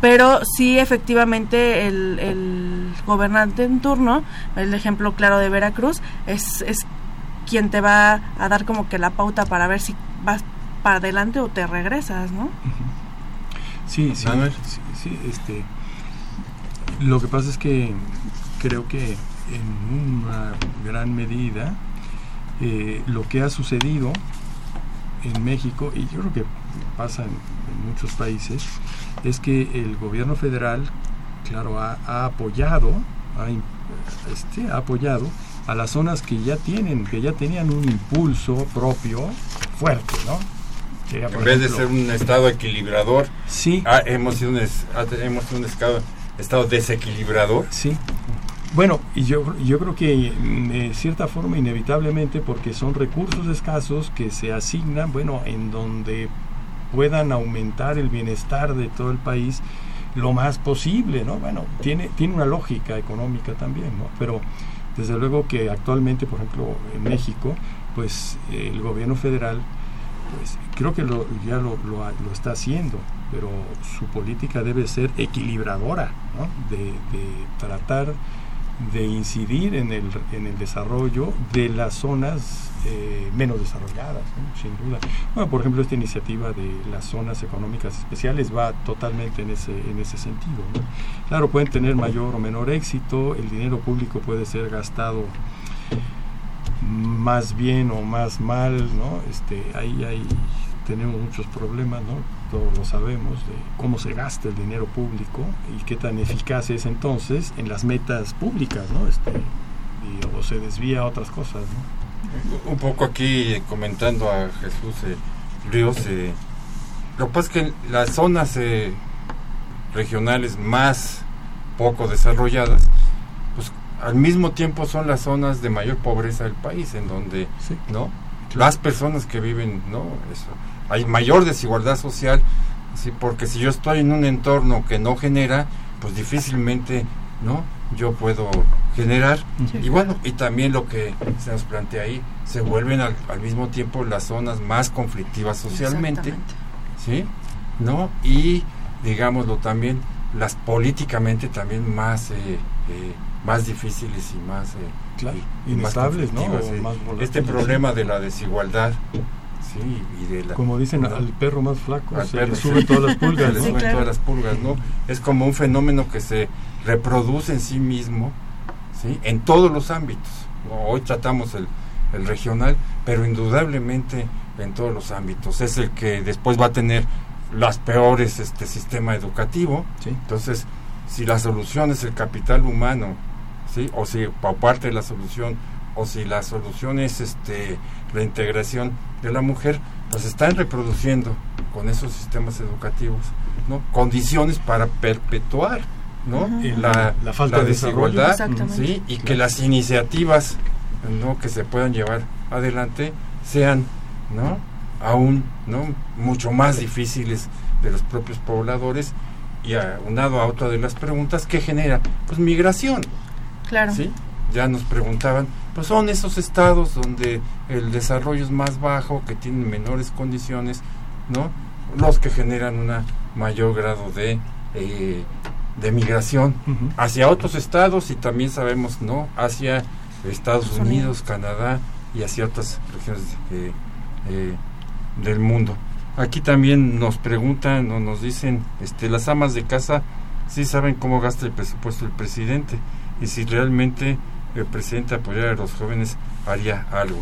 Pero sí, efectivamente, el, el gobernante en turno, el ejemplo claro de Veracruz, es, es quien te va a dar como que la pauta para ver si vas para adelante o te regresas, ¿no? Sí, sí, sí, sí este lo que pasa es que creo que en una gran medida eh, lo que ha sucedido en México, y yo creo que pasa en, muchos países, es que el gobierno federal, claro, ha, apoyado, ha, este, ha apoyado a las zonas que ya tienen, que ya tenían un impulso propio fuerte, ¿no? en vez de ser un estado equilibrador, sí. hemos sido un, hemos sido un estado estado desequilibrador. Sí. Bueno, y yo, yo creo que mm, de cierta forma inevitablemente porque son recursos escasos que se asignan, bueno, en donde puedan aumentar el bienestar de todo el país lo más posible, ¿no? Bueno, tiene, tiene una lógica económica también, ¿no? Pero desde luego que actualmente, por ejemplo, en México, pues el gobierno federal, pues creo que lo, ya lo, lo, lo está haciendo pero su política debe ser equilibradora, ¿no? de, tratar de incidir en el, en el desarrollo de las zonas eh, menos desarrolladas, sin duda. Bueno, por ejemplo, esta iniciativa de las zonas económicas especiales va totalmente en ese, en ese sentido. Claro, pueden tener mayor o menor éxito, el dinero público puede ser gastado más bien o más mal, ¿no? Este, ahí hay, tenemos muchos problemas, ¿no? Todos lo sabemos, de cómo se gasta el dinero público y qué tan eficaz es entonces en las metas públicas, ¿no? Este, y, o se desvía a otras cosas, ¿no? Un poco aquí eh, comentando a Jesús eh, Ríos, eh, lo que pasa es que las zonas eh, regionales más poco desarrolladas, pues al mismo tiempo son las zonas de mayor pobreza del país, en donde, ¿no? Las personas que viven, ¿no? Eso, hay mayor desigualdad social, ¿sí? porque si yo estoy en un entorno que no genera, pues difícilmente no yo puedo generar. Y bueno y también lo que se nos plantea ahí se vuelven al, mismo tiempo las zonas más conflictivas socialmente sí no y digámoslo también las políticamente también más eh, eh, más difíciles y más eh, inestables no este problema de la desigualdad Como dicen, al perro más flaco se le suben todas las pulgas, todas las pulgas, ¿no? Es como un fenómeno que se reproduce en sí mismo, ¿sí? En todos los ámbitos. Hoy tratamos el, el regional, pero indudablemente en todos los ámbitos. Es el que después va a tener las peores este sistema educativo. Entonces, si la solución es el capital humano, ¿sí? O si por parte de la solución o si la solución es este la integración de la mujer, pues están reproduciendo con esos sistemas educativos ¿no? condiciones para perpetuar ¿no? la, la, falta de desigualdad ¿sí? y que las iniciativas ¿no? que se puedan llevar adelante sean ¿no? aún ¿no? mucho más difíciles de los propios pobladores y aunado a otra de las preguntas que genera pues migración claro ¿sí? ya nos preguntaban pues son esos estados donde el desarrollo es más bajo que tienen menores condiciones no los que generan un mayor grado de eh, de migración hacia otros estados y también sabemos no hacia Estados Unidos, Canadá y hacia otras regiones eh, eh, del mundo. Aquí también nos preguntan o nos dicen, este, las amas de casa sí saben cómo gasta el presupuesto el presidente y si realmente el presidente apoyara a los jóvenes haría algo.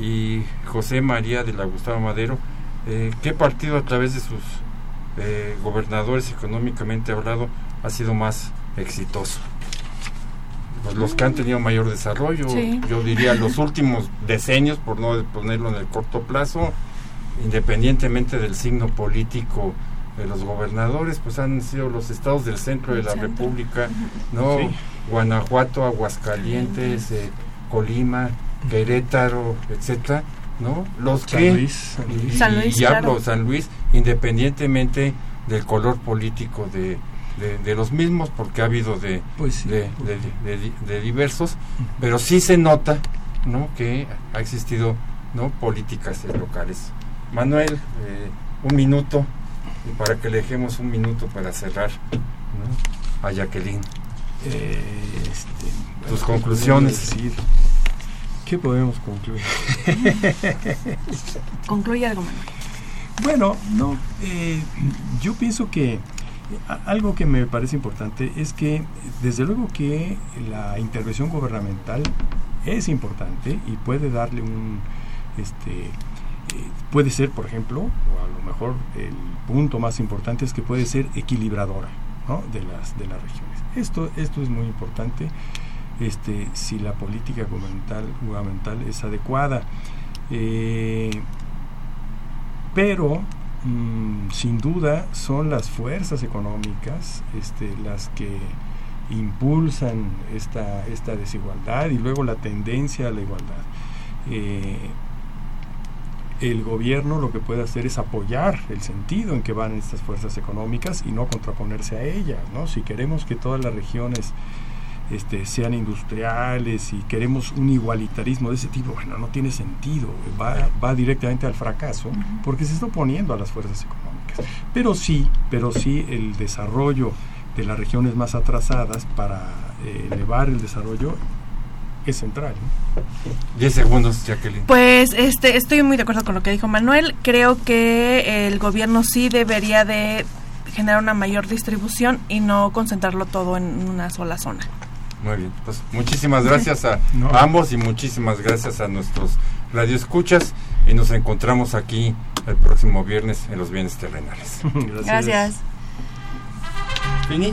Y José María de la Gustavo Madero, eh, ¿qué partido a través de sus gobernadores económicamente hablado ha sido más exitoso? Pues, los que han tenido mayor desarrollo, yo diría los últimos decenios, por no ponerlo en el corto plazo, independientemente del signo político de los gobernadores, pues han sido los estados del centro de la República, ¿no? Guanajuato, Aguascalientes, eh, Colima, Querétaro, etcétera, ¿no? Los San que Luis, y, San Luis, y hablo claro. San Luis, independientemente del color político de, de, de los mismos, porque ha habido de, Pues sí. de, de- de- de diversos, pero sí se nota ¿no? que ha existido ¿no? políticas locales. Manuel, eh, un minuto, y para que le dejemos un minuto para cerrar ¿no? a Jacqueline. Eh, este, Tus ¿qué conclusiones. decir? ¿Qué podemos concluir? *laughs* Concluye algo, Manuel. Bueno, no, eh, yo pienso que algo que me parece importante es que desde luego que la intervención gubernamental es importante y puede darle un, este, eh, puede ser, por ejemplo, o a lo mejor el punto más importante es que puede ser equilibradora ¿no? de las de las regiones. Esto esto es muy importante. Este, si la política gubernamental, es adecuada. Eh, pero mm, sin duda son las fuerzas económicas este, las que impulsan esta, esta desigualdad y luego la tendencia a la igualdad. Eh, el gobierno lo que puede hacer es apoyar el sentido en que van estas fuerzas económicas y no contraponerse a ellas. ¿no? Si queremos que todas las regiones este, sean industriales y queremos un igualitarismo de ese tipo, bueno, no tiene sentido, va, va directamente al fracaso porque se está oponiendo a las fuerzas económicas. Pero sí, pero sí el desarrollo de las regiones más atrasadas para eh, elevar el desarrollo es central. ¿no? Diez segundos, Jacqueline. Pues este, estoy muy de acuerdo con lo que dijo Manuel. Creo que el gobierno sí debería de generar una mayor distribución y no concentrarlo todo en una sola zona. Muy bien, pues muchísimas gracias a No. ambos y muchísimas gracias a nuestros radioescuchas y nos encontramos aquí el próximo viernes en los bienes terrenales. *laughs* Gracias. Fini.